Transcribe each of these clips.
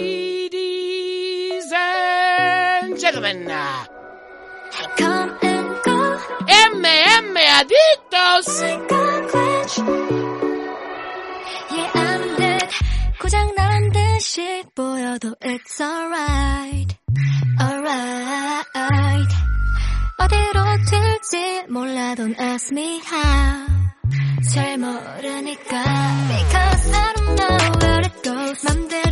Ladies and gentlemen, Come and go, MM Adictos. like a glitch. Yeah, I'm dead. 고장 나란 듯이 보여도 it's alright. Alright. 어디로 튈지 몰라 don't ask me how. 잘 모르니까. Because I don't know where it goes. 맘대로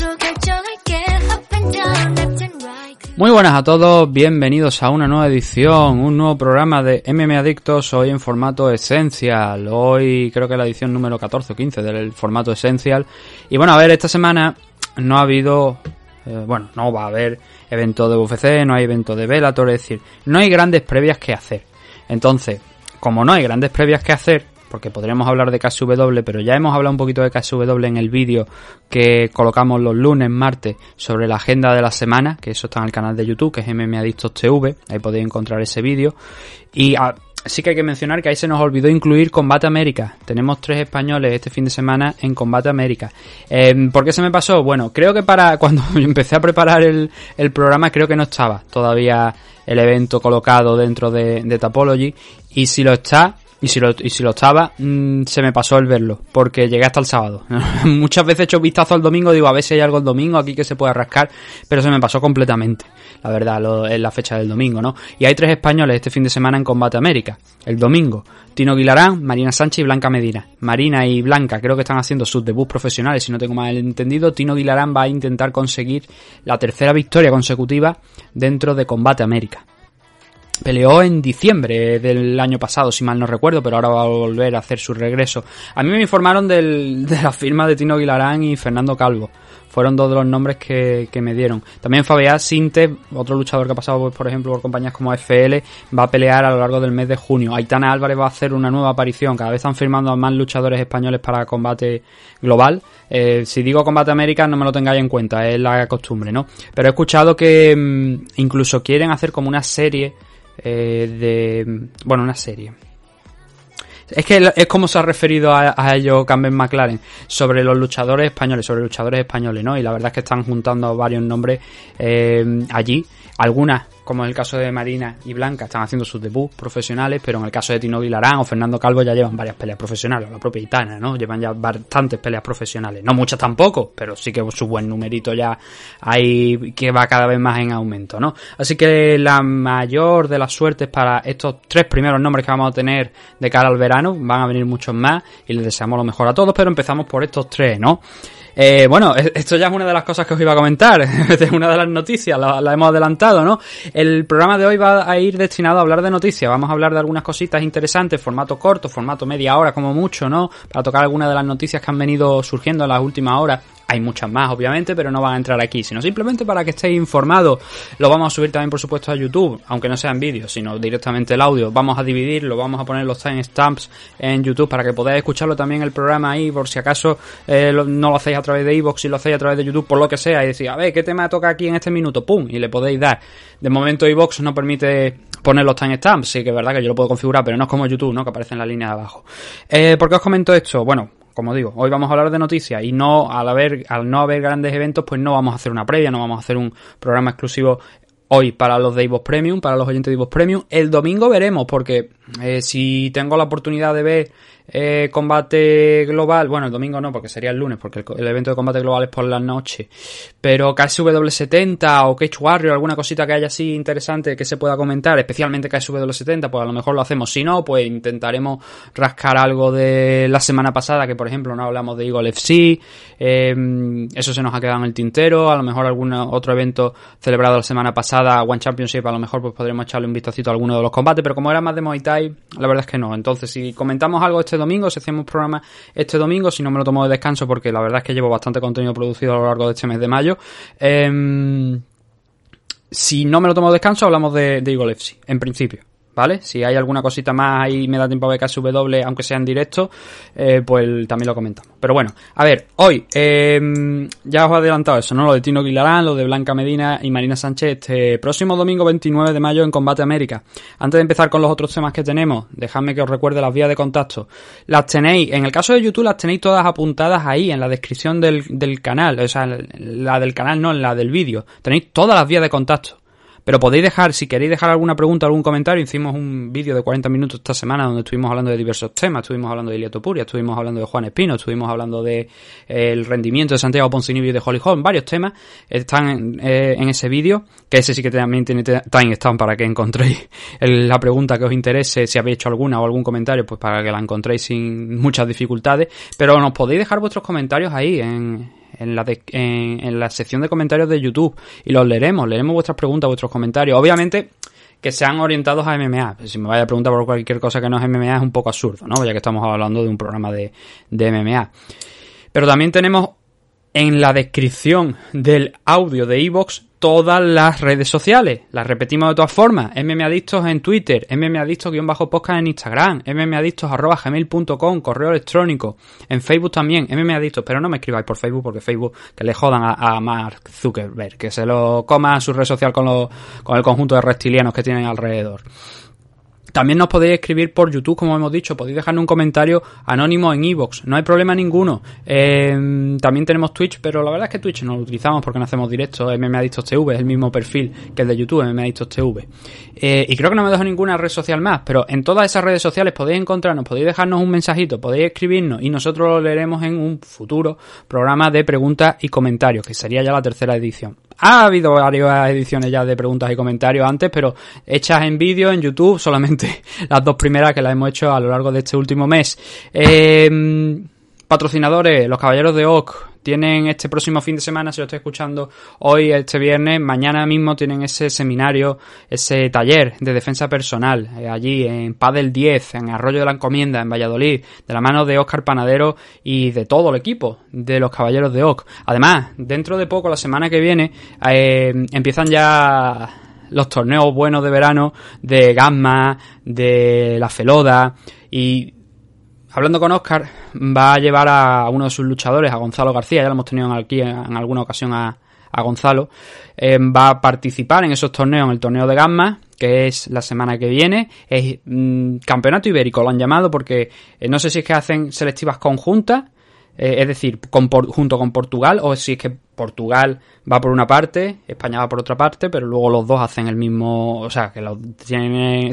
Muy buenas a todos, bienvenidos a una nueva edición, un nuevo programa de MM Adictos, hoy en formato Essential, hoy creo que es la edición número 14 o 15 del formato Essential. Y bueno, a ver, esta semana no ha habido, eh, bueno, no va a haber evento de UFC, no hay evento de Bellator, es decir, no hay grandes previas que hacer. Entonces, como no hay grandes previas que hacer, porque podríamos hablar de KSW, pero ya hemos hablado un poquito de KSW en el vídeo que colocamos los lunes, martes, sobre la agenda de la semana, que eso está en el canal de YouTube, que es MM Adictos TV, ahí podéis encontrar ese vídeo. Y ah, sí que hay que mencionar que ahí se nos olvidó incluir Combate América. Tenemos tres españoles este fin de semana en Combate América. Eh, ¿Por qué se me pasó? Bueno, creo que para cuando empecé a preparar el, programa, creo que no estaba todavía el evento colocado dentro de, de Tapology. Y si lo está, y si lo, y si lo estaba, mmm, se me pasó el verlo, porque llegué hasta el sábado. Muchas veces he hecho vistazo al domingo, digo a ver si hay algo el domingo aquí que se pueda rascar, pero se me pasó completamente, la verdad, lo, es la fecha del domingo, ¿no? Y hay tres españoles este fin de semana en Combate América. El domingo, Tino Guilarán, Marina Sánchez y Blanca Medina. Marina y Blanca creo que están haciendo sus debuts profesionales, si no tengo mal entendido. Tino Guilarán va a intentar conseguir la tercera victoria consecutiva dentro de Combate América. Peleó en diciembre del año pasado, si mal no recuerdo, pero ahora va a volver a hacer su regreso. A mí me informaron del, de la firma de Tino Guilarán y Fernando Calvo. Fueron dos de los nombres que, me dieron. También Fabián Sinte, otro luchador que ha pasado, pues, por ejemplo, por compañías como FL, va a pelear a lo largo del mes de junio. Aitana Álvarez va a hacer una nueva aparición. Cada vez están firmando a más luchadores españoles para combate global. Eh, si digo combate América, no me lo tengáis en cuenta, es la costumbre, ¿no? Pero he escuchado que mmm, incluso quieren hacer como una serie eh, de... Bueno, una serie. Es que es como se ha referido a, a ello Campbell McLaren sobre los luchadores españoles, sobre luchadores españoles, ¿no? Y la verdad es que están juntando varios nombres eh, allí. Algunas, como en el caso de Marina y Blanca, están haciendo sus debuts profesionales, pero en el caso de Tino Guilarán o Fernando Calvo ya llevan varias peleas profesionales, o la propia Itana, ¿no? Llevan ya bastantes peleas profesionales. No muchas tampoco, pero sí que su buen numerito ya hay que va cada vez más en aumento, ¿no? Así que la mayor de las suertes para estos tres primeros nombres que vamos a tener de cara al verano, van a venir muchos más y les deseamos lo mejor a todos, pero empezamos por estos tres, ¿no? Eh, bueno, esto ya es una de las cosas que os iba a comentar, es una de las noticias, la, la, hemos adelantado, ¿no? El programa de hoy va a ir destinado a hablar de noticias, vamos a hablar de algunas cositas interesantes, formato corto, formato media hora como mucho, ¿no? Para tocar algunas de las noticias que han venido surgiendo en las últimas horas. Hay muchas más, obviamente, pero no van a entrar aquí, sino simplemente para que estéis informados. Lo vamos a subir también, por supuesto, a YouTube, aunque no sean vídeos, sino directamente el audio. Vamos a dividirlo, vamos a poner los timestamps en YouTube para que podáis escucharlo también el programa ahí, por si acaso eh, no lo hacéis a través de iVoox, si lo hacéis a través de YouTube, por lo que sea, y decir, a ver, ¿qué tema toca aquí en este minuto? ¡Pum! Y le podéis dar. De momento iVoox no permite poner los timestamps, sí que es verdad que yo lo puedo configurar, pero no es como YouTube, ¿no? Que aparece en la línea de abajo. Eh, ¿Por qué os comento esto? Bueno, como digo, hoy vamos a hablar de noticias y no al haber, al no haber grandes eventos, pues no vamos a hacer una previa, no vamos a hacer un programa exclusivo hoy para los de Ivox Premium, para los oyentes de Ivox Premium. El domingo veremos, porque eh, si tengo la oportunidad de ver eh, combate global, bueno, el domingo no, porque sería el lunes, porque el, evento de combate global es por la noche, pero KSW70 o Cage Warrior, alguna cosita que haya así interesante que se pueda comentar, especialmente KSW70, pues a lo mejor lo hacemos, si no, pues intentaremos rascar algo de la semana pasada, que por ejemplo no hablamos de Eagle FC, eh, eso se nos ha quedado en el tintero, a lo mejor algún otro evento celebrado la semana pasada, One Championship, a lo mejor pues podremos echarle un vistacito a alguno de los combates, pero como era más de Muay Thai, la verdad es que no, entonces si comentamos algo este domingo, si hacemos programa este domingo, si no me lo tomo de descanso porque la verdad es que llevo bastante contenido producido a lo largo de este mes de mayo. Eh, si no me lo tomo de descanso, hablamos de, de Eagle en principio. ¿Vale? Si hay alguna cosita más ahí me da tiempo a ver KSW, aunque sea en directo, eh, pues también lo comentamos. Pero bueno, a ver, hoy eh, ya os he adelantado eso, ¿no? Lo de Tino Aguilarán, lo de Blanca Medina y Marina Sánchez, este próximo domingo 29 de mayo en Combate América. Antes de empezar con los otros temas que tenemos, dejadme que os recuerde las vías de contacto. Las tenéis, en el caso de YouTube las tenéis todas apuntadas ahí en la descripción del, del canal, o sea, la del canal no, en la del vídeo. Tenéis todas las vías de contacto. Pero podéis dejar, si queréis dejar alguna pregunta, algún comentario, hicimos un vídeo de 40 minutos esta semana donde estuvimos hablando de diversos temas, estuvimos hablando de Iliatopuria, estuvimos hablando de Juan Espino, estuvimos hablando de eh, el rendimiento de Santiago Poncinibio y de Holly Holm, varios temas están en, eh, en ese vídeo, que ese sí que también tiene time stamp para que encontréis la pregunta que os interese, si habéis hecho alguna o algún comentario, pues para que la encontréis sin muchas dificultades, pero nos podéis dejar vuestros comentarios ahí en en la, en, la sección de comentarios de YouTube y los leeremos, leeremos vuestras preguntas, vuestros comentarios. Obviamente que sean orientados a MMA. Si me vaya a preguntar por cualquier cosa que no es MMA es un poco absurdo, ¿no? Ya que estamos hablando de un programa de, de MMA. Pero también tenemos en la descripción del audio de Evox todas las redes sociales. Las repetimos de todas formas. MMAdictos en Twitter, MMAdictos-podcast en Instagram, MMAdictos.gmail.com, correo electrónico. En Facebook también, MMAdictos. Pero no me escribáis por Facebook porque Facebook que le jodan a, Mark Zuckerberg, que se lo coma su red social con, con el conjunto de reptilianos que tienen alrededor. También nos podéis escribir por YouTube, como hemos dicho, podéis dejarnos un comentario anónimo en Evox, no hay problema ninguno. Eh, también tenemos Twitch, pero la verdad es que Twitch no lo utilizamos porque no hacemos directo, MMAdictos TV, es el mismo perfil que el de YouTube, MMAdictos TV. Eh, y creo que no me dejo ninguna red social más, pero en todas esas redes sociales podéis encontrarnos, podéis dejarnos un mensajito, podéis escribirnos y nosotros lo leeremos en un futuro programa de preguntas y comentarios, que sería ya la tercera edición. Ha habido varias ediciones ya de preguntas y comentarios antes, pero hechas en vídeo en YouTube, solamente las dos primeras que las hemos hecho a lo largo de este último mes. Eh, patrocinadores, los Caballeros de Oak, tienen este próximo fin de semana, si lo estoy escuchando hoy, este viernes, mañana mismo tienen ese seminario, ese taller de defensa personal, eh, allí en Padel 10, en Arroyo de la Encomienda, en Valladolid, de la mano de Óscar Panadero y de todo el equipo de los Caballeros de Oc. Además, dentro de poco, la semana que viene, eh, empiezan ya los torneos buenos de verano de Gamma, de la Feloda y hablando con Oscar, va a llevar a uno de sus luchadores, a Gonzalo García, ya lo hemos tenido aquí en, alguna ocasión a, Gonzalo, eh, va a participar en esos torneos, en el torneo de Gamma, que es la semana que viene, es mm, campeonato ibérico, lo han llamado porque eh, no sé si es que hacen selectivas conjuntas eh, es decir, junto con Portugal, o si es que Portugal va por una parte, España va por otra parte, pero luego los dos hacen el mismo, o sea, que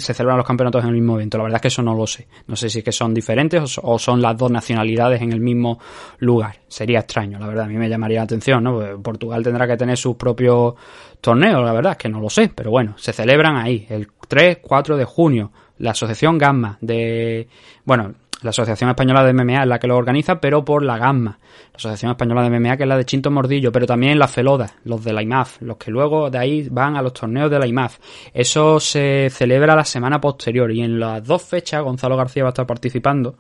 se celebran los campeonatos en el mismo evento. La verdad es que eso no lo sé. No sé si es que son diferentes o, son las dos nacionalidades en el mismo lugar. Sería extraño, la verdad, a mí me llamaría la atención, ¿no? Portugal tendrá que tener sus propios torneos, la verdad que no lo sé, pero bueno, se celebran ahí, el 3, 4 de junio. La Asociación Gamma de, bueno, la Asociación Española de MMA es la que lo organiza, pero por la Gamma. La Asociación Española de MMA, que es la de Chinto Mordillo, pero también la Feloda, los de la IMAF, los que luego de ahí van a los torneos de la IMAF. Eso se celebra la semana posterior y en las dos fechas Gonzalo García va a estar participando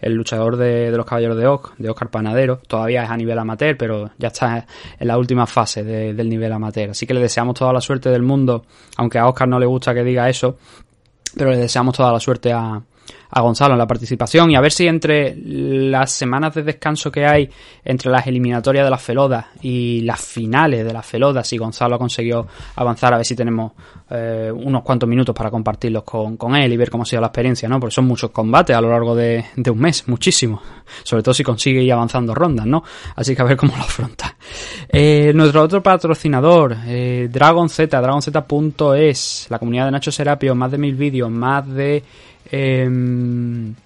el luchador de, los Caballeros de Oc, de Oscar Panadero. Todavía es a nivel amateur, pero ya está en la última fase del nivel amateur. Así que le deseamos toda la suerte del mundo, aunque a Oscar no le gusta que diga eso, pero le deseamos toda la suerte a, a Gonzalo en la participación y a ver si entre las semanas de descanso que hay entre las eliminatorias de las Felodas y las finales de las Felodas, si Gonzalo ha conseguido avanzar, a ver si tenemos eh, unos cuantos minutos para compartirlos con, con, él y ver cómo ha sido la experiencia, ¿no? Porque son muchos combates a lo largo de, de un mes, muchísimo. Sobre todo si consigue ir avanzando rondas, ¿no? Así que a ver cómo lo afronta. Eh, nuestro otro patrocinador, eh, Dragon Z, dragonz.es, la comunidad de Nacho Serapio, más de mil vídeos, más de 90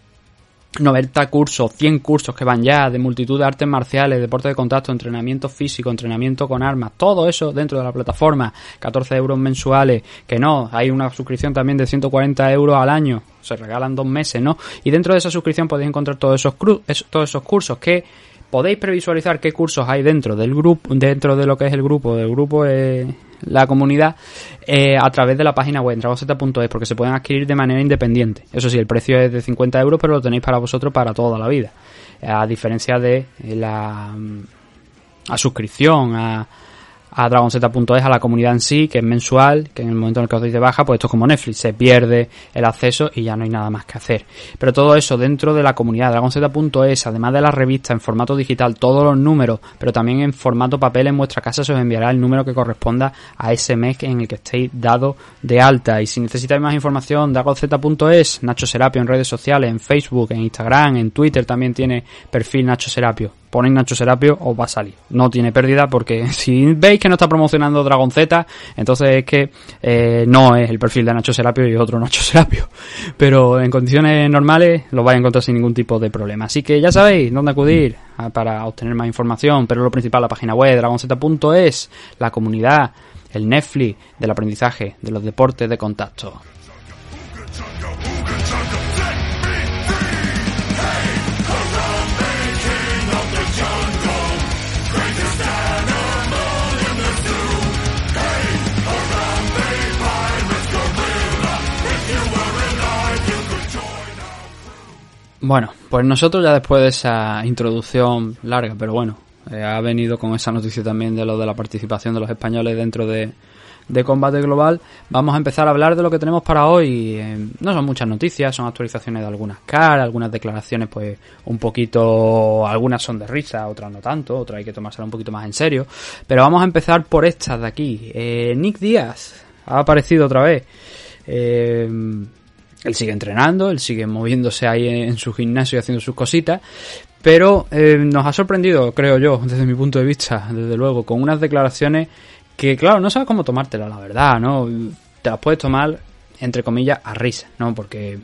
em, cursos, 100 cursos que van ya de multitud de artes marciales, deporte de contacto, entrenamiento físico, entrenamiento con armas, todo eso dentro de la plataforma, 14 euros mensuales, que no, hay una suscripción también de 140 euros al año, se regalan dos meses, ¿no? Y dentro de esa suscripción podéis encontrar todos esos, todos esos cursos que podéis previsualizar qué cursos hay dentro del grupo, dentro de lo que es el grupo, del grupo eh, la comunidad, eh, a través de la página web dragonz.es, porque se pueden adquirir de manera independiente. Eso sí, el precio es de 50 euros, pero lo tenéis para vosotros para toda la vida. A diferencia de la, mm, a suscripción, a dragonz.es, a la comunidad en sí, que es mensual, que en el momento en el que os deis de baja, pues esto es como Netflix, se pierde el acceso y ya no hay nada más que hacer. Pero todo eso dentro de la comunidad, dragonz.es, además de la revista en formato digital, todos los números, pero también en formato papel en vuestra casa se os enviará el número que corresponda a ese mes en el que estéis dado de alta. Y si necesitáis más información, dragonz.es, Nacho Serapio en redes sociales, en Facebook, en Instagram, en Twitter también tiene perfil Nacho Serapio ponéis Nacho Serapio os va a salir. No tiene pérdida porque si veis que no está promocionando Dragon Z, entonces es que eh, no es el perfil de Nacho Serapio y otro Nacho Serapio. Pero en condiciones normales lo vais a encontrar sin ningún tipo de problema. Así que ya sabéis dónde acudir para obtener más información, pero lo principal la página web dragonz.es, la comunidad, el Netflix del aprendizaje, de los deportes de contacto. Bueno, pues nosotros ya después de esa introducción larga, pero bueno, eh, ha venido con esa noticia también de lo de la participación de los españoles dentro de, combate global, vamos a empezar a hablar de lo que tenemos para hoy. Eh, no son muchas noticias, son actualizaciones de algunas caras, algunas declaraciones pues un poquito, algunas son de risa, otras no tanto, otras hay que tomársela un poquito más en serio. Pero vamos a empezar por estas de aquí. Eh, Nick Díaz ha aparecido otra vez. Eh, él sigue entrenando, él sigue moviéndose ahí en su gimnasio y haciendo sus cositas, pero eh, nos ha sorprendido, creo yo, desde mi punto de vista, desde luego, con unas declaraciones que, claro, no sabes cómo tomártela, la verdad, ¿no? Te las puedes tomar, entre comillas, a risa, ¿no? Porque,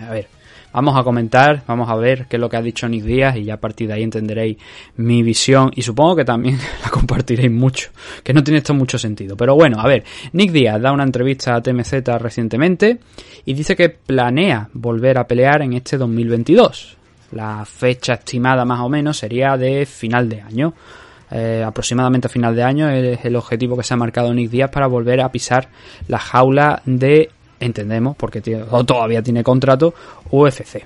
a ver, Vamos a comentar, vamos a ver qué es lo que ha dicho Nick Díaz y ya a partir de ahí entenderéis mi visión y supongo que también la compartiréis mucho, que no tiene esto mucho sentido. Pero bueno, a ver, Nick Díaz da una entrevista a TMZ recientemente y dice que planea volver a pelear en este 2022. La fecha estimada más o menos sería de final de año. Eh, aproximadamente a final de año es el objetivo que se ha marcado Nick Díaz para volver a pisar la jaula de entendemos, porque todavía tiene contrato, UFC.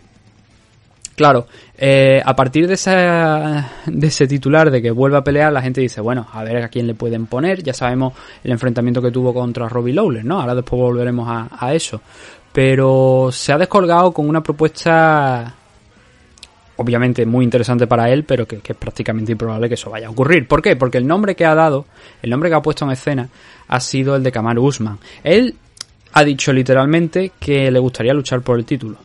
Claro, eh, a partir de, esa, de ese titular de que vuelve a pelear, la gente dice, bueno, a ver a quién le pueden poner. Ya sabemos el enfrentamiento que tuvo contra Robbie Lawler, ¿no? Ahora después volveremos a, eso. Pero se ha descolgado con una propuesta obviamente muy interesante para él, pero que, que, es prácticamente improbable que eso vaya a ocurrir. ¿Por qué? Porque el nombre que ha dado, el nombre que ha puesto en escena, ha sido el de Kamaru Usman. Él ha dicho literalmente que le gustaría luchar por el título.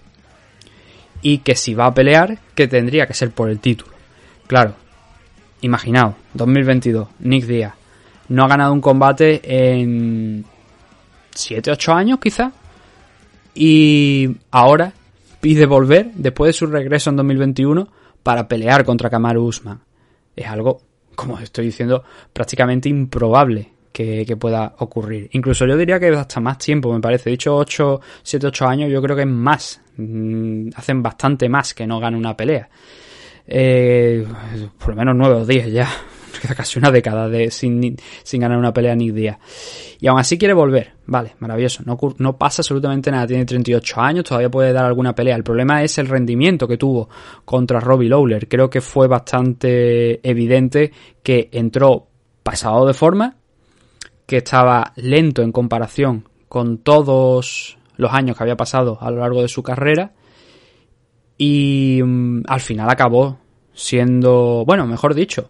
Y que si va a pelear, que tendría que ser por el título. Claro, imaginaos, 2022, Nick Díaz no ha ganado un combate en 7, 8 años quizá. Y ahora pide volver, después de su regreso en 2021, para pelear contra Kamaru Usman. Es algo, como estoy diciendo, prácticamente improbable que, pueda ocurrir. Incluso yo diría que hasta más tiempo, me parece. Dicho 8, 7, 8 años, yo creo que es más. Mm, hacen bastante más que no gane una pelea. Eh, por lo menos 9 o 10 ya. Casi una década de, sin, sin ganar una pelea ni día. Y aún así quiere volver. Vale, maravilloso. No, no pasa absolutamente nada. Tiene 38 años, todavía puede dar alguna pelea. El problema es el rendimiento que tuvo contra Robbie Lawler. Creo que fue bastante evidente que entró pasado de forma que estaba lento en comparación con todos los años que había pasado a lo largo de su carrera y mm, al final acabó siendo, bueno, mejor dicho,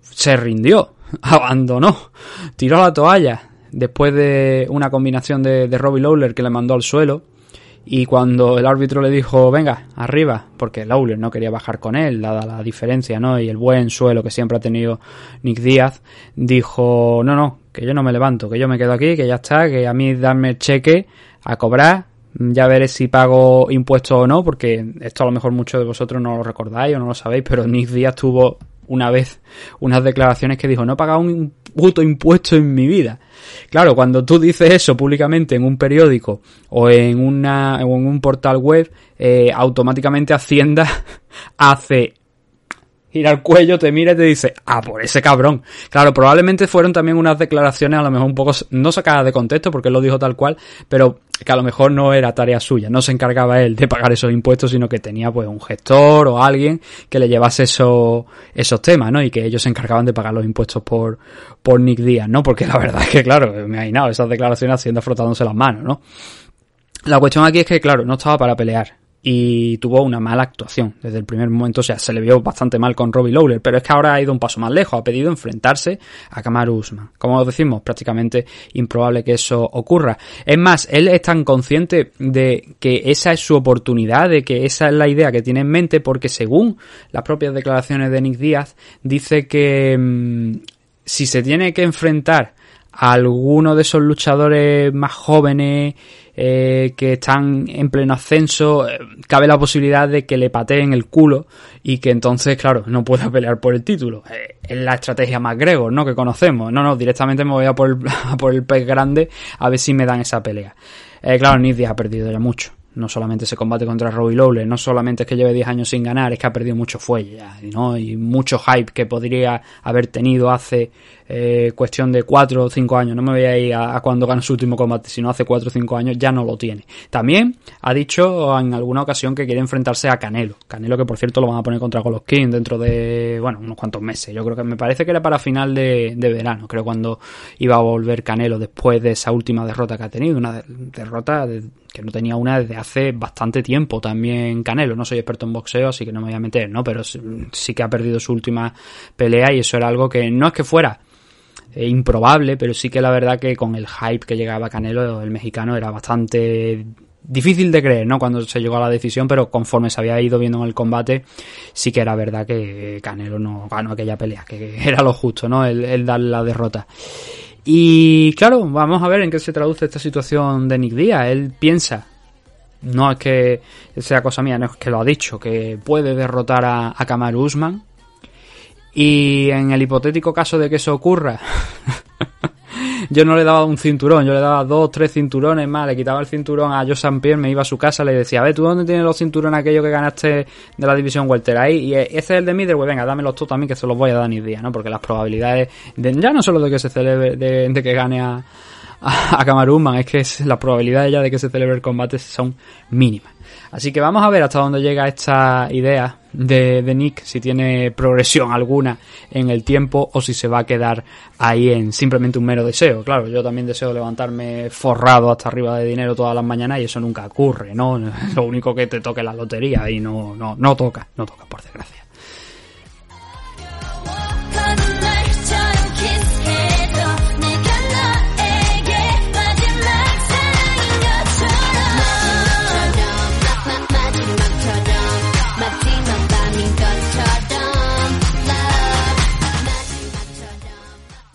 se rindió, abandonó, tiró la toalla después de una combinación de, de Robbie Lawler que le mandó al suelo y cuando el árbitro le dijo, venga, arriba, porque Lawler no quería bajar con él, dada la diferencia, ¿no? Y el buen suelo que siempre ha tenido Nick Díaz, dijo, no, no, que yo no me levanto, que yo me quedo aquí, que ya está, que a mí darme el cheque a cobrar, ya veré si pago impuestos o no, porque esto a lo mejor muchos de vosotros no lo recordáis o no lo sabéis, pero Nick Díaz tuvo una vez unas declaraciones que dijo, no he pagado un puto impuesto en mi vida. Claro, cuando tú dices eso públicamente en un periódico o en, una, en un portal web, eh, automáticamente Hacienda hace gira el cuello, te mira y te dice, ah, por ese cabrón. Claro, probablemente fueron también unas declaraciones a lo mejor un poco no sacadas de contexto, porque él lo dijo tal cual, pero que a lo mejor no era tarea suya, no se encargaba él de pagar esos impuestos, sino que tenía pues un gestor o alguien que le llevase esos, esos temas, ¿no? Y que ellos se encargaban de pagar los impuestos por, por Nick Díaz, ¿no? Porque la verdad es que, claro, me he imaginado esas declaraciones haciendo frotándose las manos, ¿no? La cuestión aquí es que, claro, no estaba para pelear y tuvo una mala actuación desde el primer momento. O sea, se le vio bastante mal con Robbie Lawler, pero es que ahora ha ido un paso más lejos. Ha pedido enfrentarse a Kamaru Usman. Como decimos, prácticamente improbable que eso ocurra. Es más, él es tan consciente de que esa es su oportunidad, de que esa es la idea que tiene en mente, porque según las propias declaraciones de Nick Díaz, dice que mmm, si se tiene que enfrentar a alguno de esos luchadores más jóvenes eh, que están en pleno ascenso, eh, cabe la posibilidad de que le pateen el culo y que entonces, claro, no pueda pelear por el título. Eh, es la estrategia más grego, ¿no? Que conocemos. No, no, directamente me voy a por el, por el pez grande a ver si me dan esa pelea. Eh, claro, Nidia ha perdido ya mucho no solamente ese combate contra Robbie Lawler, no solamente es que lleve 10 años sin ganar, es que ha perdido mucho fuelle ya, ¿no? Y mucho hype que podría haber tenido hace eh, cuestión de 4 o 5 años, no me voy a ir a, cuando ganó su último combate, sino hace 4 o 5 años ya no lo tiene. También ha dicho en alguna ocasión que quiere enfrentarse a Canelo, Canelo que por cierto lo van a poner contra Golovkin dentro de, bueno, unos cuantos meses, yo creo que me parece que era para final de, verano, creo cuando iba a volver Canelo después de esa última derrota que ha tenido, una derrota de, que no tenía una desde hace bastante tiempo también Canelo. No soy experto en boxeo, así que no me voy a meter, ¿no? Pero sí que ha perdido su última pelea y eso era algo que no es que fuera eh, improbable, pero sí que la verdad que con el hype que llegaba Canelo, el mexicano, era bastante difícil de creer, ¿no? Cuando se llegó a la decisión, pero conforme se había ido viendo en el combate, sí que era verdad que Canelo no ganó aquella pelea, que era lo justo, ¿no? El, darle la derrota. Y claro, vamos a ver en qué se traduce esta situación de Nick Díaz. Él piensa, no es que sea cosa mía, no es que lo ha dicho, que puede derrotar a, a Usman. Y en el hipotético caso de que eso ocurra, yo no le daba un cinturón, yo le daba dos, tres cinturones más, le quitaba el cinturón a Joe St. Pierre, me iba a su casa, le decía, a ver, ¿tú dónde tienes los cinturones aquellos que ganaste de la división welter? Ahí, y ese es el de middleweight, venga, dámelos tú también, que se los voy a dar ni día, ¿no? Porque las probabilidades, de, ya no solo de que se celebre, de, de que gane a, a, a Camaruzman, es que es, las probabilidades ya de que se celebre el combate son mínimas. Así que vamos a ver hasta dónde llega esta idea de, de, Nick, si tiene progresión alguna en el tiempo o si se va a quedar ahí en simplemente un mero deseo. Claro, yo también deseo levantarme forrado hasta arriba de dinero todas las mañanas y eso nunca ocurre, ¿no? Lo único que te toque la lotería y no, no, no toca, no toca, por desgracia.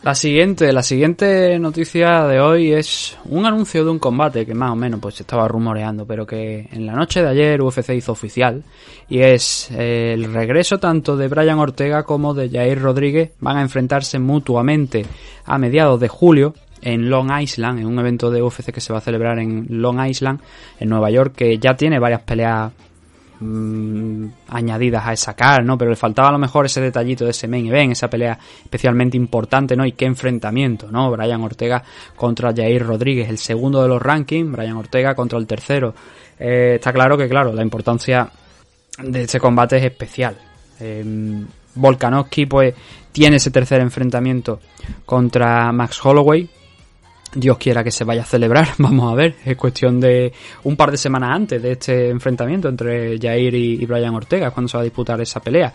La siguiente, la siguiente noticia de hoy es un anuncio de un combate que más o menos pues estaba rumoreando, pero que en la noche de ayer UFC hizo oficial y es eh, el regreso tanto de Brian Ortega como de Jair Rodríguez van a enfrentarse mutuamente a mediados de julio en Long Island, en un evento de UFC que se va a celebrar en Long Island, en Nueva York, que ya tiene varias peleas mmm, añadidas a esa car, ¿no? Pero le faltaba a lo mejor ese detallito de ese main event, esa pelea especialmente importante, ¿no? Y qué enfrentamiento, ¿no? Brian Ortega contra Jair Rodríguez, el segundo de los rankings, Brian Ortega contra el tercero. Eh, está claro que, claro, la importancia de este combate es especial. Eh, Volkanovski, pues, tiene ese tercer enfrentamiento contra Max Holloway, Dios quiera que se vaya a celebrar, vamos a ver, es cuestión de un par de semanas antes de este enfrentamiento entre Jair y, Brian Ortega, cuando se va a disputar esa pelea.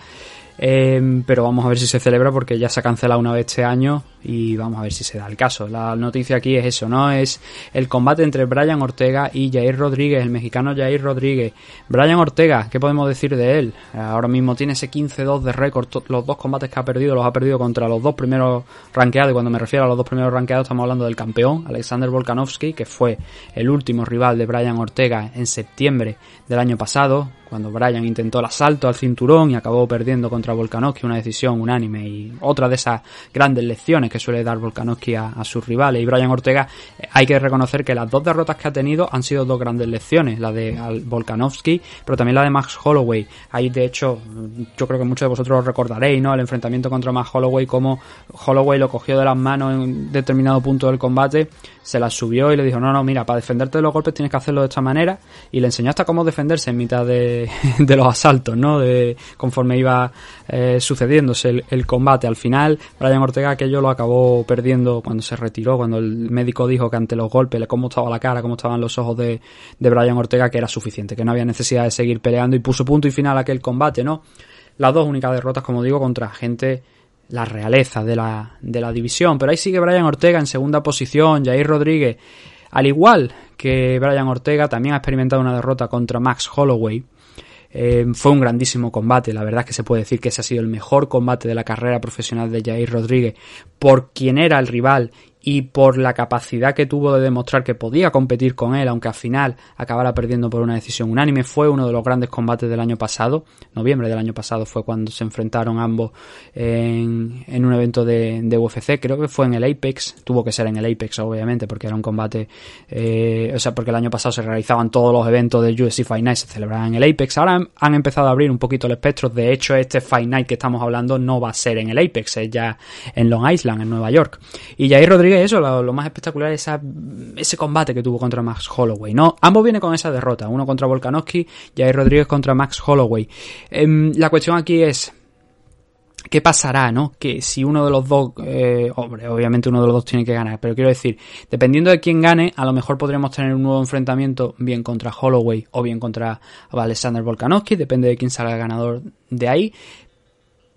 Eh, pero vamos a ver si se celebra porque ya se ha cancelado una vez este año y vamos a ver si se da el caso. La noticia aquí es eso, ¿no? Es el combate entre Brian Ortega y Jair Rodríguez, el mexicano Jair Rodríguez. Brian Ortega, ¿qué podemos decir de él? Ahora mismo tiene ese 15-2 de récord. Los dos combates que ha perdido los ha perdido contra los dos primeros rankeados. Y cuando me refiero a los dos primeros rankeados estamos hablando del campeón, Alexander Volkanovski, que fue el último rival de Brian Ortega en septiembre del año pasado cuando Bryan intentó el asalto al cinturón y acabó perdiendo contra Volkanovski, una decisión unánime y otra de esas grandes lecciones que suele dar Volkanovski a, sus rivales. Y Bryan Ortega, eh, hay que reconocer que las dos derrotas que ha tenido han sido dos grandes lecciones, la de Volkanovski, pero también la de Max Holloway. Ahí, de hecho, yo creo que muchos de vosotros recordaréis, ¿no? El enfrentamiento contra Max Holloway, como Holloway lo cogió de las manos en un determinado punto del combate, se las subió y le dijo, no, no, mira, para defenderte de los golpes tienes que hacerlo de esta manera, y le enseñó hasta cómo defenderse en mitad de de, los asaltos, ¿no? De conforme iba eh, sucediéndose el, combate. Al final, Brian Ortega aquello lo acabó perdiendo cuando se retiró, cuando el médico dijo que ante los golpes, cómo estaba la cara, cómo estaban los ojos de, de Brian Ortega, que era suficiente, que no había necesidad de seguir peleando y puso punto y final a aquel combate, ¿no? Las dos únicas derrotas, como digo, contra gente la realeza de la, de la división. Pero ahí sigue Brian Ortega en segunda posición, Jair Rodríguez, al igual que Brian Ortega, también ha experimentado una derrota contra Max Holloway. Eh, fue un grandísimo combate, la verdad es que se puede decir que ese ha sido el mejor combate de la carrera profesional de Jair Rodríguez por quien era el rival y por la capacidad que tuvo de demostrar que podía competir con él, aunque al final acabara perdiendo por una decisión unánime, fue uno de los grandes combates del año pasado. Noviembre del año pasado fue cuando se enfrentaron ambos en, un evento de, UFC, creo que fue en el Apex, tuvo que ser en el Apex obviamente, porque era un combate, eh, o sea, porque el año pasado se realizaban todos los eventos de UFC Fight Night, se celebraban en el Apex, ahora han, empezado a abrir un poquito el espectro, de hecho este Fight Night que estamos hablando no va a ser en el Apex, es ya en Long Island, en Nueva York. Y Jair Rodríguez eso, lo, más espectacular es ese combate que tuvo contra Max Holloway, ¿no? Ambos vienen con esa derrota, uno contra Volkanovski y ahí Rodríguez contra Max Holloway. Em, la cuestión aquí es, ¿qué pasará, no? Que si uno de los dos, eh, hombre, obviamente uno de los dos tiene que ganar, pero quiero decir, dependiendo de quién gane, a lo mejor podríamos tener un nuevo enfrentamiento bien contra Holloway o bien contra Alexander Volkanovski, depende de quién salga ganador de ahí.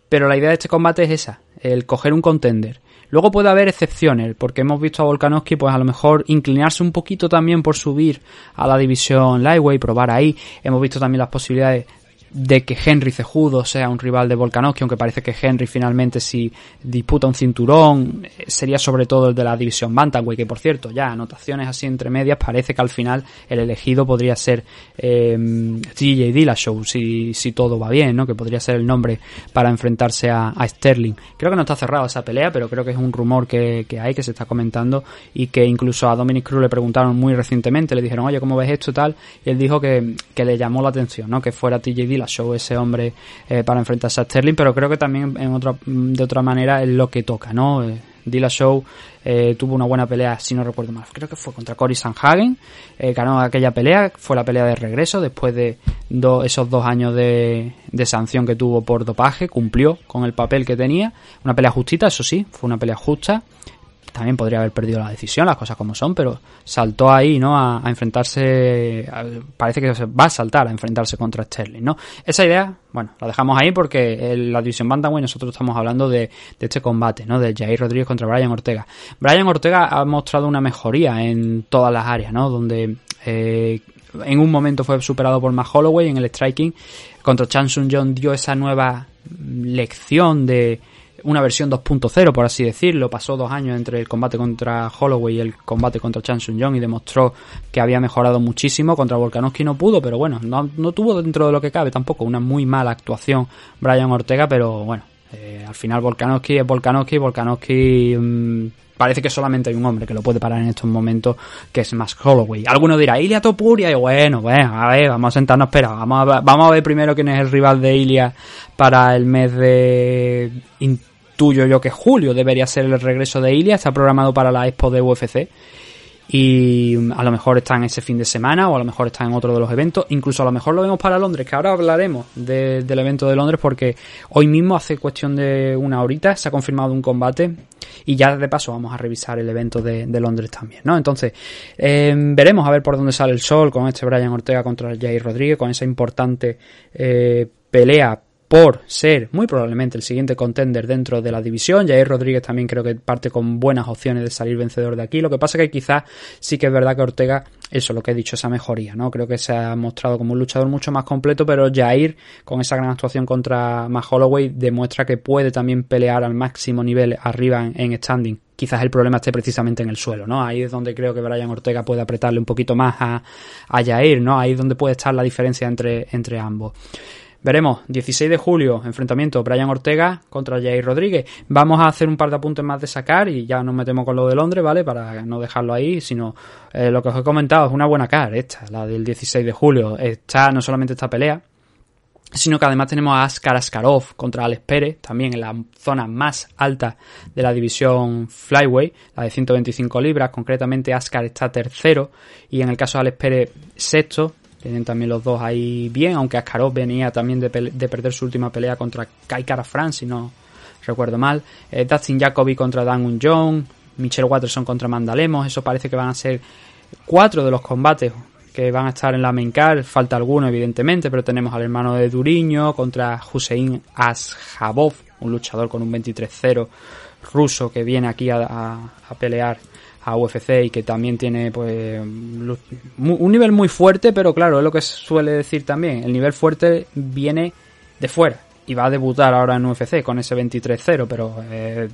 Pero la idea de este combate es esa, el coger un contender Luego puede haber excepciones, porque hemos visto a Volkanovski pues a lo mejor inclinarse un poquito también por subir a la división Lightweight, probar ahí. Hemos visto también las posibilidades de que Henry Cejudo sea un rival de Volkanovski, aunque parece que Henry finalmente si disputa un cinturón eh, sería sobre todo el de la división Bantamweight, que por cierto, ya anotaciones así entre medias, parece que al final el elegido podría ser eh, TJ Dillashaw, si, si todo va bien, ¿no? Que podría ser el nombre para enfrentarse a, Sterling. Creo que no está cerrada esa pelea, pero creo que es un rumor que, hay, que se está comentando y que incluso a Dominic Cruz le preguntaron muy recientemente, le dijeron, oye, ¿cómo ves esto tal? Y él dijo que, que le llamó la atención, ¿no? Que fuera TJ Dillashaw show ese hombre eh, para enfrentarse a Sterling, pero creo que también en otra, de otra manera es lo que toca, ¿no? Eh, Show eh, tuvo una buena pelea, si no recuerdo mal, creo que fue contra Cory Sanhagen, eh, ganó aquella pelea, fue la pelea de regreso después de esos dos años de, de, sanción que tuvo por dopaje, cumplió con el papel que tenía, una pelea justita, eso sí, fue una pelea justa, también podría haber perdido la decisión, las cosas como son, pero saltó ahí, ¿no? A, enfrentarse, parece que va a saltar a enfrentarse contra Sterling, ¿no? Esa idea, bueno, la dejamos ahí porque en la división Bantamweight nosotros estamos hablando de, este combate, ¿no? De Jair Rodríguez contra Brian Ortega. Brian Ortega ha mostrado una mejoría en todas las áreas, ¿no? Donde eh, en un momento fue superado por Matt Holloway en el striking, contra Chan Sung Jong dio esa nueva lección de una versión 2.0, por así decirlo. Pasó dos años entre el combate contra Holloway y el combate contra Chan Sung Jong y demostró que había mejorado muchísimo. Contra Volkanovski no pudo, pero bueno, no, no tuvo dentro de lo que cabe tampoco una muy mala actuación Brian Ortega, pero bueno, eh, al final Volkanovski es Volkanovski, Volkanovski... Mm, parece que solamente hay un hombre que lo puede parar en estos momentos, que es Max Holloway. Alguno dirá, Ilia Topuria, y bueno, bueno, a ver, vamos a sentarnos, espera, vamos a, vamos a ver primero quién es el rival de Ilia para el mes de intuyo yo que julio debería ser el regreso de Ilia, está programado para la expo de UFC y a lo mejor está en ese fin de semana o a lo mejor está en otro de los eventos, incluso a lo mejor lo vemos para Londres, que ahora hablaremos del evento de Londres porque hoy mismo hace cuestión de una horita se ha confirmado un combate. Y ya de paso vamos a revisar el evento de, Londres también, ¿no? Entonces, eh, veremos a ver por dónde sale el sol con este Brian Ortega contra Jair Rodríguez, con esa importante eh, pelea por ser muy probablemente el siguiente contender dentro de la división. Jair Rodríguez también creo que parte con buenas opciones de salir vencedor de aquí. Lo que pasa que quizás sí que es verdad que Ortega, eso lo que he dicho, esa mejoría, ¿no? Creo que se ha mostrado como un luchador mucho más completo, pero Jair, con esa gran actuación contra Matt Holloway, demuestra que puede también pelear al máximo nivel arriba en, standing quizás el problema esté precisamente en el suelo, ¿no? Ahí es donde creo que Brian Ortega puede apretarle un poquito más a, a Jair, ¿no? Ahí es donde puede estar la diferencia entre, entre ambos. Veremos, 16 de julio, enfrentamiento Brian Ortega contra Jair Rodríguez. Vamos a hacer un par de apuntes más de sacar y ya nos metemos con lo de Londres, ¿vale? Para no dejarlo ahí, sino eh, lo que os he comentado es una buena cara esta, la del 16 de julio. Está no solamente esta pelea, sino que además tenemos a Askar Askarov contra Alex Pérez, también en la zona más alta de la división Flyway, la de 125 libras, concretamente Askar está tercero y en el caso de Alex Pérez sexto, tienen también los dos ahí bien, aunque Askarov venía también de, perder su última pelea contra Kai Kara France, si no recuerdo mal. Eh, Dustin Jacoby contra Dan Un Michelle Watterson contra Mandalemos. Eso parece que van a ser cuatro de los combates que van a estar en la main card. Falta alguno, evidentemente, pero tenemos al hermano de Duriño contra Hussein Ashabov, un luchador con un 23-0 ruso que viene aquí a, a pelear a UFC y que también tiene pues un nivel muy fuerte, pero claro, es lo que suele decir también, el nivel fuerte viene de fuera y va a debutar ahora en UFC con ese 23-0, pero eh,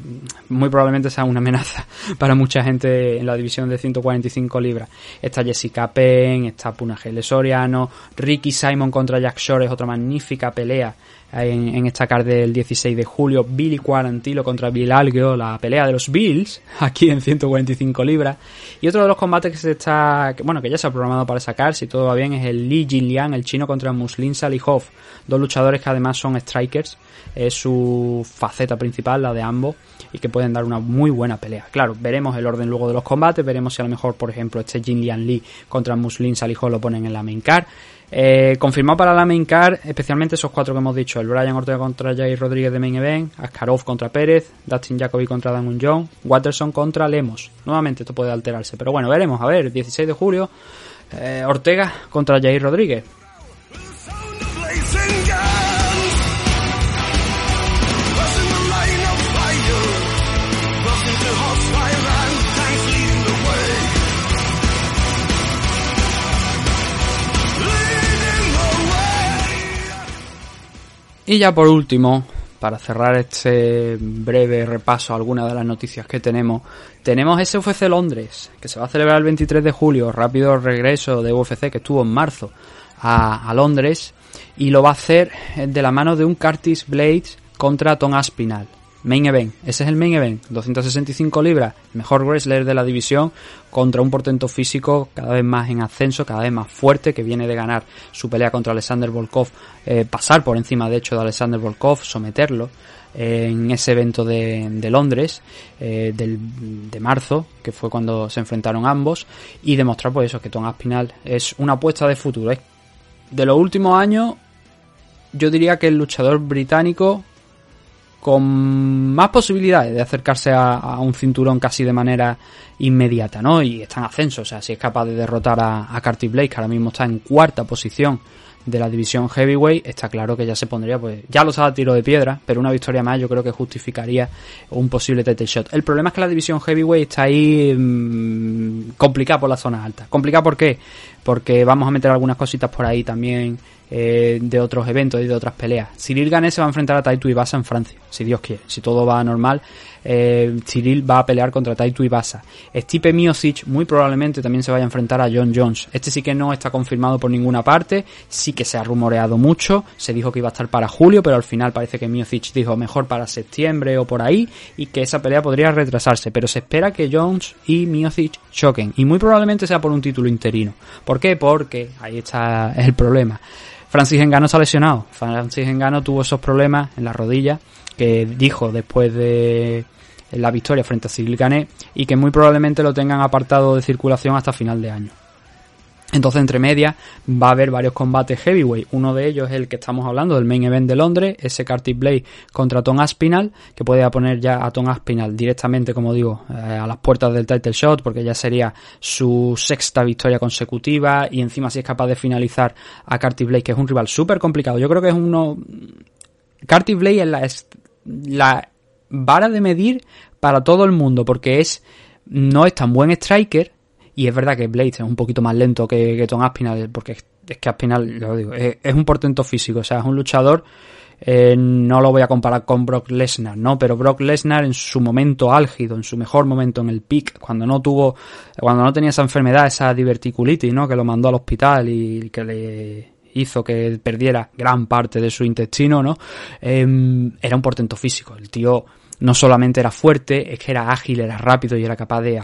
muy probablemente sea una amenaza para mucha gente en la división de 145 libras. Está Jessica Penn, está Punagele Soriano, Ricky Simon contra Jack Shore es otra magnífica pelea en, esta card del 16 de julio, Billy Quarantilo contra Bill Algeo, la pelea de los Bills, aquí en 145 libras. Y otro de los combates que se está, bueno, que ya se ha programado para sacar, si todo va bien, es el Li Jinliang, el chino contra Muslin Salihov, dos luchadores que además son strikers, es su faceta principal, la de ambos, y que pueden dar una muy buena pelea. Claro, veremos el orden luego de los combates, veremos si a lo mejor, por ejemplo, este Jinliang Li contra Muslin Salihov lo ponen en la main card. Eh, confirmado para la main card, especialmente esos cuatro que hemos dicho: el Brian Ortega contra Jair Rodríguez de main event, Askarov contra Pérez, Dustin Jacoby contra Damon John, Watterson contra Lemos. Nuevamente esto puede alterarse, pero bueno, veremos. A ver, 16 de julio, eh, Ortega contra Jair Rodríguez. Y ya por último, para cerrar este breve repaso a algunas de las noticias que tenemos, tenemos ese UFC Londres, que se va a celebrar el 23 de julio, rápido regreso de UFC que estuvo en marzo a, Londres, y lo va a hacer de la mano de un Curtis Blades contra Tom Aspinall. Main Event. Ese es el Main Event. 265 libras. Mejor wrestler de la división contra un portento físico cada vez más en ascenso, cada vez más fuerte, que viene de ganar su pelea contra Alexander Volkov, eh, pasar por encima de hecho de Alexander Volkov, someterlo eh, en ese evento de, de Londres eh, del, de marzo, que fue cuando se enfrentaron ambos, y demostrar pues eso, que Tom Aspinall es una apuesta de futuro. De los últimos años, yo diría que el luchador británico con más posibilidades de acercarse a, un cinturón casi de manera inmediata, ¿no? Y está en ascenso, o sea, si es capaz de derrotar a, a Blake, que ahora mismo está en cuarta posición de la división heavyweight, está claro que ya se pondría, pues, ya lo sabe a tiro de piedra, pero una victoria más yo creo que justificaría un posible title shot. El problema es que la división heavyweight está ahí mmm, complicada por la zona alta. ¿Complicada por qué? Porque vamos a meter algunas cositas por ahí también eh, de otros eventos y de otras peleas. Cyril Gané se va a enfrentar a Taito Ibasa en Francia, si Dios quiere. Si todo va normal, eh, Cyril va a pelear contra Taito Ibasa. Stipe Miocic muy probablemente también se vaya a enfrentar a John Jones. Este sí que no está confirmado por ninguna parte, sí que se ha rumoreado mucho, se dijo que iba a estar para julio, pero al final parece que Miocic dijo mejor para septiembre o por ahí y que esa pelea podría retrasarse, pero se espera que Jones y Miocic choquen y muy probablemente sea por un título interino. ¿Por qué? Porque ahí está el problema. Francis Engano ha lesionado. Francis Engano tuvo esos problemas en la rodilla que dijo después de la victoria frente a Gané y que muy probablemente lo tengan apartado de circulación hasta final de año. Entonces, entre medias, va a haber varios combates heavyweight. Uno de ellos es el que estamos hablando, del main event de Londres, ese Curtis Blade contra Tom Aspinall, que puede poner ya a Tom Aspinall directamente, como digo, eh, a las puertas del title shot, porque ya sería su sexta victoria consecutiva, y encima si es capaz de finalizar a Curtis Blade, que es un rival súper complicado. Yo creo que es uno... Curtis Blade es la vara de medir para todo el mundo, porque es no es tan buen striker, y es verdad que Blade es un poquito más lento que, que Tom Aspinall, porque es, que Aspinall, lo digo, es, un portento físico, o sea, es un luchador Eh, no lo voy a comparar con Brock Lesnar, ¿no? Pero Brock Lesnar en su momento álgido, en su mejor momento, en el peak, cuando no tuvo, cuando no tenía esa enfermedad, esa diverticulitis, ¿no? Que lo mandó al hospital y que le hizo que perdiera gran parte de su intestino, ¿no? Em, era un portento físico. El tío no solamente era fuerte, es que era ágil, era rápido y era capaz de,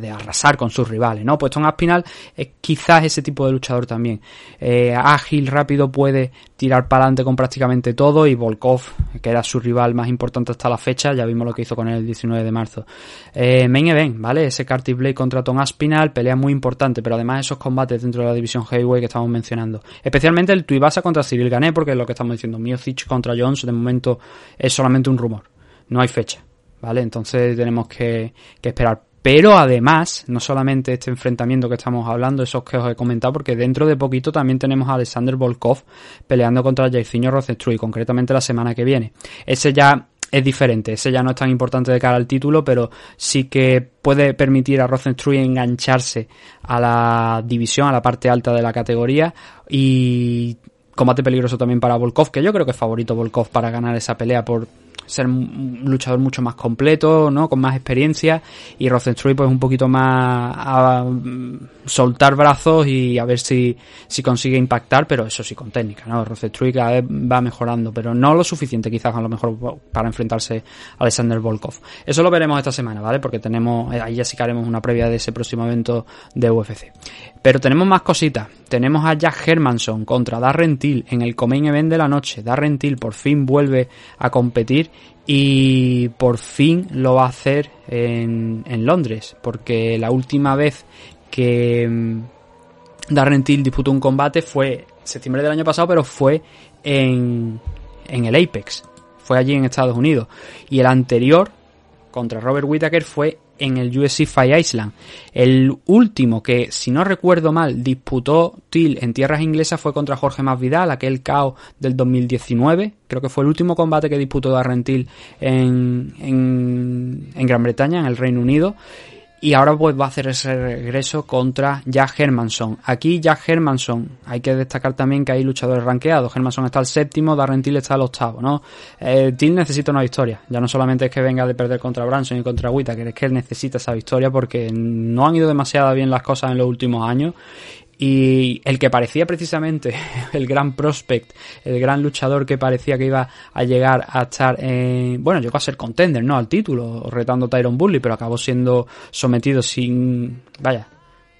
de arrasar con sus rivales, ¿no? Pues Tom Aspinal es quizás ese tipo de luchador también. Eh, ágil, rápido, puede tirar para adelante con prácticamente todo y Volkov, que era su rival más importante hasta la fecha, ya vimos lo que hizo con él el 19 de marzo. Eh, main event, ¿vale? Ese Curtis Blade contra Tom Aspinal, pelea muy importante, pero además esos combates dentro de la división heavyweight que estamos mencionando. Especialmente el Tuivasa contra Cyril Gané, porque es lo que estamos diciendo. Miocic contra Jones, de momento es solamente un rumor no hay fecha, ¿vale? Entonces tenemos que, esperar. Pero además, no solamente este enfrentamiento que estamos hablando, esos que os he comentado, porque dentro de poquito también tenemos a Alexander Volkov peleando contra Jairzinho Rozenstruy, concretamente la semana que viene. Ese ya es diferente, ese ya no es tan importante de cara al título, pero sí que puede permitir a Rozenstruy engancharse a la división, a la parte alta de la categoría y combate peligroso también para Volkov, que yo creo que es favorito Volkov para ganar esa pelea por ser un luchador mucho más completo, ¿no? Con más experiencia y Rosenstruy pues un poquito más a mm, soltar brazos y a ver si, si consigue impactar, pero eso sí con técnica, ¿no? Rosenstruy cada vez va mejorando, pero no lo suficiente quizás a lo mejor para enfrentarse a Alexander Volkov. Eso lo veremos esta semana, ¿vale? Porque tenemos, eh, ahí ya sí que haremos una previa de ese próximo evento de UFC. Pero tenemos más cositas. Tenemos a Jack Hermanson contra Darren Till en el Comain Event de la noche. Darren Till por fin vuelve a competir y por fin lo va a hacer en, en Londres. Porque la última vez que mm, Darren Till disputó un combate fue septiembre del año pasado, pero fue en, en el Apex. Fue allí en Estados Unidos. Y el anterior contra Robert Whittaker fue en el UFC Island. El último que, si no recuerdo mal, disputó Till en tierras inglesas fue contra Jorge Masvidal, aquel caos del 2019. Creo que fue el último combate que disputó Darren Till en, en, en Gran Bretaña, en el Reino Unido. Y ahora pues va a hacer ese regreso contra Jack Hermanson. Aquí Jack Hermanson, hay que destacar también que hay luchadores rankeados. Hermanson está al séptimo, Darren Till está al octavo, ¿no? Eh, Till necesita una victoria. Ya no solamente es que venga de perder contra Branson y contra Whittaker, es que él necesita esa victoria porque no han ido demasiado bien las cosas en los últimos años y el que parecía precisamente el gran prospect, el gran luchador que parecía que iba a llegar a estar en, bueno, llegó a ser contender, ¿no? Al título, retando a Tyron Bully, pero acabó siendo sometido sin, vaya,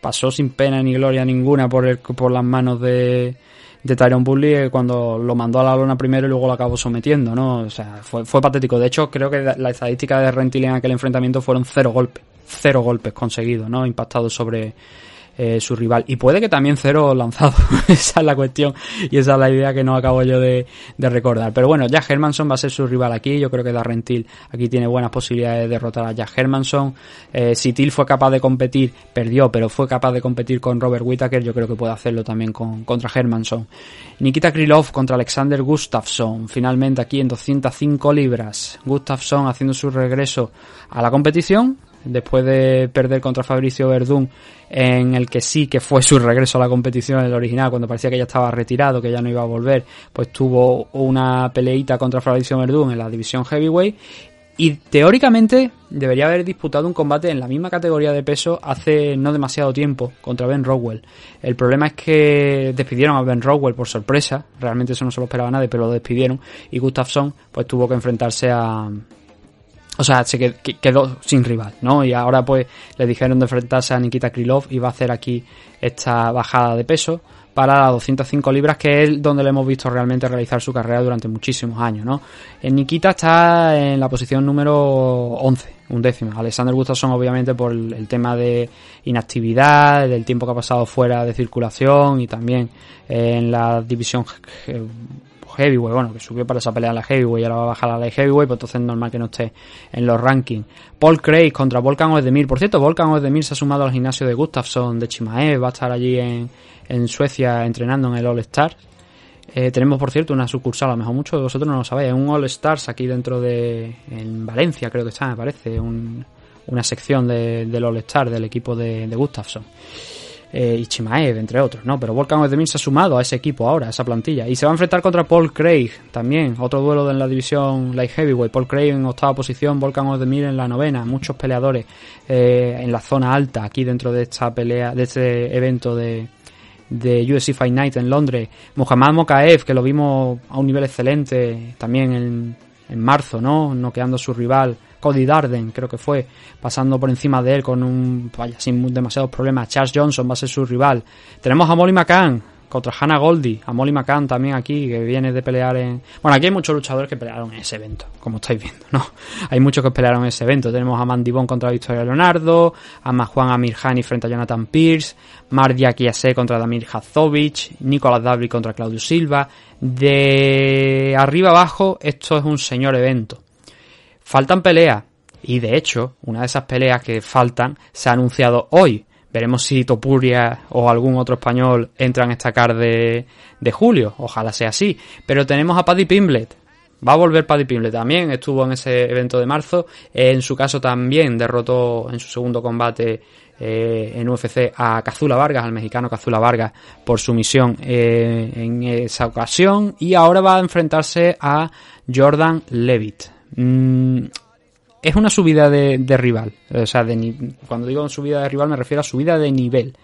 pasó sin pena ni gloria ninguna por, el, por las manos de, de Tyron Bully eh, cuando lo mandó a la lona primero y luego lo acabó sometiendo, ¿no? O sea, fue, fue patético. De hecho, creo que la estadística de Rentil en aquel enfrentamiento fueron cero golpes. Cero golpes conseguidos, ¿no? Impactados sobre, eh, su rival. Y puede que también cero lanzado. esa es la cuestión y esa es la idea que no acabo yo de, recordar. Pero bueno, Jack Hermanson va a ser su rival aquí. Yo creo que Darren Till aquí tiene buenas posibilidades de derrotar a Jack Hermanson. Eh, si Till fue capaz de competir, perdió, pero fue capaz de competir con Robert Whittaker, yo creo que puede hacerlo también con, contra Hermanson. Nikita Krylov contra Alexander Gustafsson. Finalmente aquí en 205 libras. Gustafsson haciendo su regreso a la competición después de perder contra Fabricio Verdún, en el que sí que fue su regreso a la competición en el original, cuando parecía que ya estaba retirado, que ya no iba a volver, pues tuvo una peleita contra Fabricio Verdún en la división heavyweight y teóricamente debería haber disputado un combate en la misma categoría de peso hace no demasiado tiempo contra Ben Rowell. El problema es que despidieron a Ben Rowell por sorpresa, realmente eso no se lo esperaba nadie, pero lo despidieron y Gustafsson pues tuvo que enfrentarse a, o sea, se quedó sin rival, ¿no? Y ahora pues le dijeron de enfrentarse a Nikita Krylov y va a hacer aquí esta bajada de peso para las 205 libras, que es donde le hemos visto realmente realizar su carrera durante muchísimos años, ¿no? En Nikita está en la posición número 11, un décimo. Alexander Gustafsson, obviamente, por el tema de inactividad, del tiempo que ha pasado fuera de circulación y también en la división heavyweight, bueno, que subió para esa pelea a la heavyweight y ahora va a bajar a la heavyweight, pues entonces es normal que no esté en los rankings. Paul Craig contra Volkan Ozdemir. Por cierto, Volkan Ozdemir se ha sumado al gimnasio de Gustafsson de Chimaev, va a estar allí en, Suecia entrenando en el All Stars. Eh, tenemos, por cierto, una sucursal, a lo mejor muchos de vosotros no lo sabéis, un All Stars aquí dentro de, en Valencia, creo que está, me parece, una sección de, del All Stars del equipo de Gustafsson. Eh, y Chimaev, entre otros, ¿no? Pero Volkan Ozdemir se ha sumado a ese equipo ahora, a esa plantilla. Y se va a enfrentar contra Paul Craig también, otro duelo en la división Light Heavyweight. Paul Craig en octava posición, Volkan Ozdemir en la novena. Muchos peleadores eh, en la zona alta aquí dentro de esta pelea, de este evento de, de UFC Fight Night en Londres. Muhammad Mokaev, que lo vimos a un nivel excelente también en, en marzo, ¿no? Noqueando a su rival Cody Darden, creo que fue, pasando por encima de él con un, vaya, sin demasiados problemas. Charles Johnson va a ser su rival. Tenemos a Molly McCann contra Hannah Goldie, a Molly McCann también aquí, que viene de pelear en... Bueno, aquí hay muchos luchadores que pelearon en ese evento, como estáis viendo, ¿no? Hay muchos que pelearon en ese evento. Tenemos a Mandy Bond contra Victoria Leonardo, a Juan Amirhani frente a Jonathan Pierce, Mardia Kiase contra Damir Hazovic, Nicolas Dabri contra Claudio Silva. De arriba abajo, esto es un señor evento. Faltan peleas. Y de hecho, una de esas peleas que faltan se ha anunciado hoy. Veremos si Topuria o algún otro español entra en esta card de, de julio. Ojalá sea así. Pero tenemos a Paddy Pimblet. Va a volver Paddy Pimblet también. Estuvo en ese evento de marzo. En su caso también derrotó en su segundo combate eh, en UFC a Cazula Vargas, al mexicano Cazula Vargas, por su misión eh, en esa ocasión. Y ahora va a enfrentarse a Jordan Levitt. Mm, es una subida de, rival. O sea, cuando digo subida de rival me refiero a subida de nivel.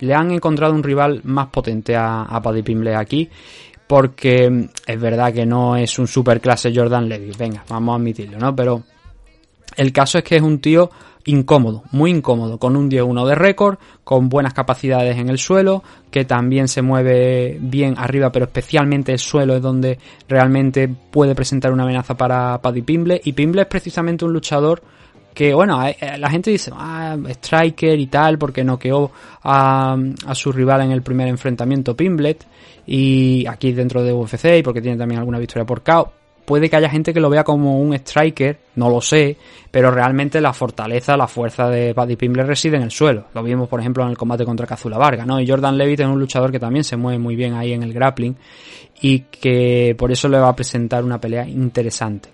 Le han encontrado un rival más potente a, a Paddy Pimble aquí. Porque es verdad que no es un super clase Jordan Levy. Venga, vamos a admitirlo, ¿no? Pero el caso es que es un tío incómodo, muy incómodo, con un 10-1 de récord, con buenas capacidades en el suelo, que también se mueve bien arriba, pero especialmente el suelo es donde realmente puede presentar una amenaza para Paddy Pimble. Y Pimble es precisamente un luchador que, bueno, la gente dice, ah, striker y tal, porque noqueó a, a su rival en el primer enfrentamiento Pimblet, y aquí dentro de UFC, y porque tiene también alguna victoria por KO puede que haya gente que lo vea como un striker, no lo sé, pero realmente la fortaleza, la fuerza de Paddy Pimble reside en el suelo. Lo vimos, por ejemplo, en el combate contra Kazula Varga, ¿no? Y Jordan Levitt es un luchador que también se mueve muy bien ahí en el grappling y que por eso le va a presentar una pelea interesante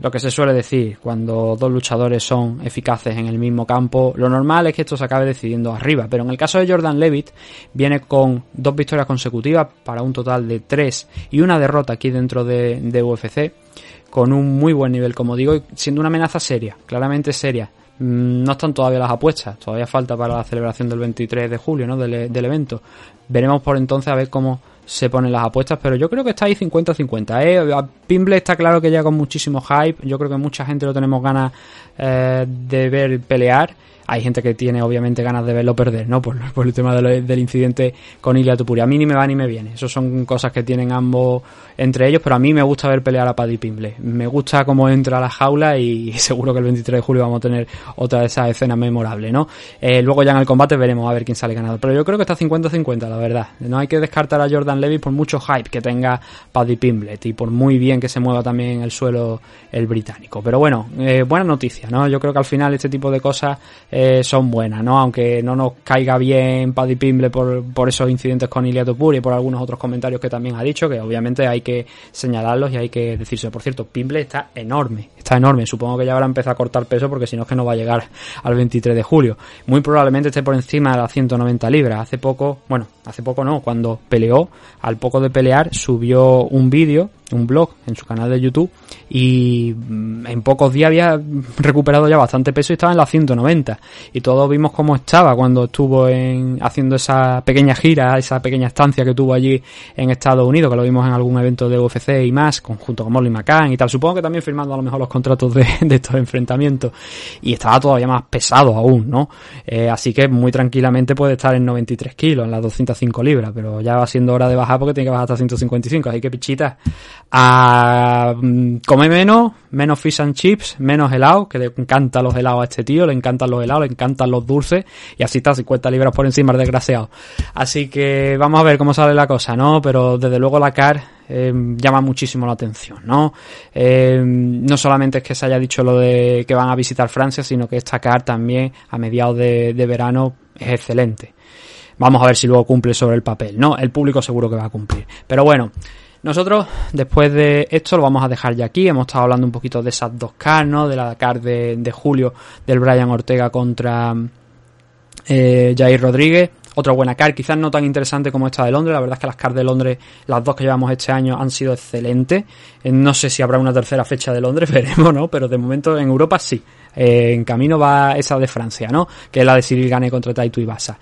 lo que se suele decir, cuando dos luchadores son eficaces en el mismo campo, lo normal es que esto se acabe decidiendo arriba. Pero en el caso de Jordan Levitt, viene con dos victorias consecutivas para un total de tres y una derrota aquí dentro de, UFC, con un muy buen nivel, como digo, siendo una amenaza seria, claramente seria. Mm, no están todavía las apuestas, todavía falta para la celebración del 23 de julio, ¿no? Del evento. Veremos por entonces a ver cómo se ponen las apuestas, pero yo creo que está ahí 50-50. ¿eh? Pimble está claro que llega con muchísimo hype, yo creo que mucha gente lo tenemos ganas eh, de ver pelear hay gente que tiene obviamente ganas de verlo perder, ¿no? Por, el tema del incidente con Ilya Tupuria. A mí ni me va ni me viene. Eso son cosas que tienen ambos entre ellos, pero a mí me gusta ver pelear a Paddy Pimble. Me gusta cómo entra a la jaula y seguro que el 23 de julio vamos a tener otra de esas escenas memorables, ¿no? Eh, luego ya en el combate veremos a ver quién sale ganador. Pero yo creo que está 50-50, la verdad. No hay que descartar a Jordan Levy por mucho hype que tenga Paddy Pimblet y por muy bien que se mueva también en el suelo el británico. Pero bueno, eh, buena noticia, ¿no? Yo creo que al final este tipo de cosas eh, son buenas, ¿no? Aunque no nos caiga bien Paddy Pimble por, por esos incidentes con Ilya y por algunos otros comentarios que también ha dicho, que obviamente hay que señalarlos y hay que decirse. Por cierto, Pimble está enorme, está enorme. Supongo que ya habrá empezado a cortar peso porque si no es que no va a llegar al 23 de julio. Muy probablemente esté por encima de las 190 libras. Hace poco, bueno, hace poco no, cuando peleó, al poco de pelear, subió un vídeo un blog en su canal de YouTube y mm, en pocos días había recuperado ya bastante peso y estaba en las 190 y todos vimos cómo estaba cuando estuvo en, haciendo esa pequeña gira, esa pequeña estancia que tuvo allí en Estados Unidos, que lo vimos en algún evento de UFC y más, junto con Molly McCann y tal, supongo que también firmando a lo mejor los contratos de, estos enfrentamientos. Y estaba todavía más pesado aún, ¿no? Eh, así que muy tranquilamente puede estar en 93 kilos, en las 205 libras, pero ya va siendo hora de bajar porque tiene que bajar hasta 155, así que pichitas a mm, comer menos, menos fish and chips, menos helado, que le encantan los helados a este tío, le encantan los helados, le encantan los dulces, y así está 50 libras por encima el desgraciado. Así que vamos a ver cómo sale la cosa, ¿no? Pero desde luego la CAR eh, llama muchísimo la atención, ¿no? Eh, no solamente es que se haya dicho lo de que van a visitar Francia, sino que esta CAR también a mediados de, de verano es excelente. Vamos a ver si luego cumple sobre el papel, ¿no? El público seguro que va a cumplir. Pero bueno, nosotros, después de esto, lo vamos a dejar ya aquí. Hemos estado hablando un poquito de esas dos cars, ¿no? De la car de, julio del Brian Ortega contra eh, Jair Rodríguez. otra buena car, quizás no tan interesante como esta de Londres, la verdad es que las car de Londres, las dos que llevamos este año han sido excelentes, eh, no sé si habrá una tercera fecha de Londres, veremos, ¿no? Pero de momento en Europa sí. Eh, en camino va esa de Francia, ¿no? Que es la de Cyril Gane contra Taito Ibasa.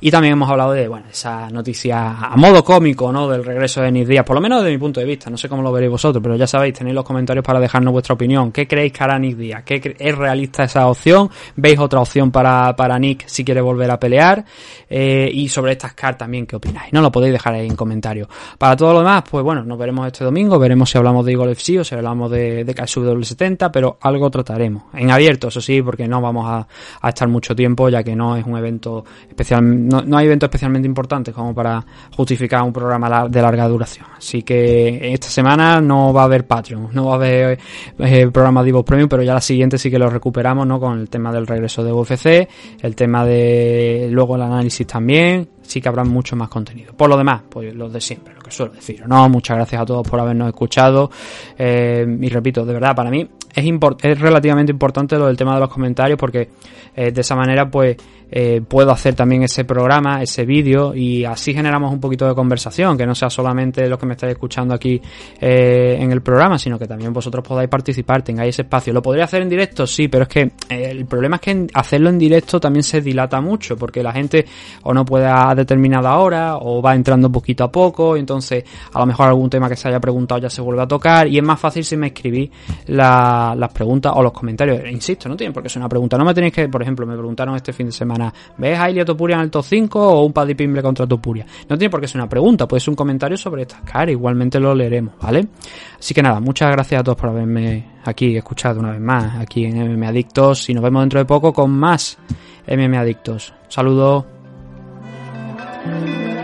Y también hemos hablado de, bueno, esa noticia a modo cómico, ¿no? Del regreso de Nick Díaz, por lo menos desde mi punto de vista. No sé cómo lo veréis vosotros, pero ya sabéis, tenéis los comentarios para dejarnos vuestra opinión. ¿Qué creéis que hará Nick Díaz? ¿Qué ¿Es realista esa opción? ¿Veis otra opción para, para Nick si quiere volver a pelear? Eh, y sobre estas cartas también, ¿qué opináis? No lo podéis dejar ahí en comentarios. Para todo lo demás, pues bueno, nos veremos este domingo, veremos si hablamos de Eagle FC o si hablamos de, de KSW70, pero algo trataremos. En abierto, eso sí, porque no vamos a, a estar mucho tiempo, ya que no es un evento especial, no, no hay eventos especialmente importantes como para justificar un programa de larga duración. Así que esta semana no va a haber Patreon, no va a haber eh, programa de Evo Premium, pero ya la siguiente sí que lo recuperamos, ¿no? Con el tema del regreso de UFC, el tema de luego el análisis también, sí que habrá mucho más contenido. Por lo demás, pues lo de siempre, lo que suelo decir, ¿no? Muchas gracias a todos por habernos escuchado. Eh, y repito, de verdad, para mí es, es relativamente importante lo del tema de los comentarios porque eh, de esa manera, pues, eh, puedo hacer también ese programa, ese vídeo y así generamos un poquito de conversación, que no sea solamente los que me estáis escuchando aquí en el programa, sino que también vosotros podáis participar, tengáis ese espacio. ¿Lo podría hacer en directo? Sí, pero es que el problema es que hacerlo en directo también se dilata mucho, porque la gente o no puede determinada hora o va entrando poquito a poco, entonces a lo mejor algún tema que se haya preguntado ya se vuelve a tocar y es más fácil si me escribís la, las preguntas o los comentarios. Insisto, no tienen por qué ser una pregunta, no me tenéis que, por ejemplo, me preguntaron este fin de semana ¿ves a Ilia Topuria en el top 5 o un Paddy Pimble contra Topuria? No tiene por qué ser una pregunta, puede ser un comentario sobre estas caras, igualmente lo leeremos, ¿vale? Así que nada, muchas gracias a todos por haberme aquí escuchado una vez más, aquí en MM Adictos, y nos vemos dentro de poco con más MM Adictos. Saludos. Thank you.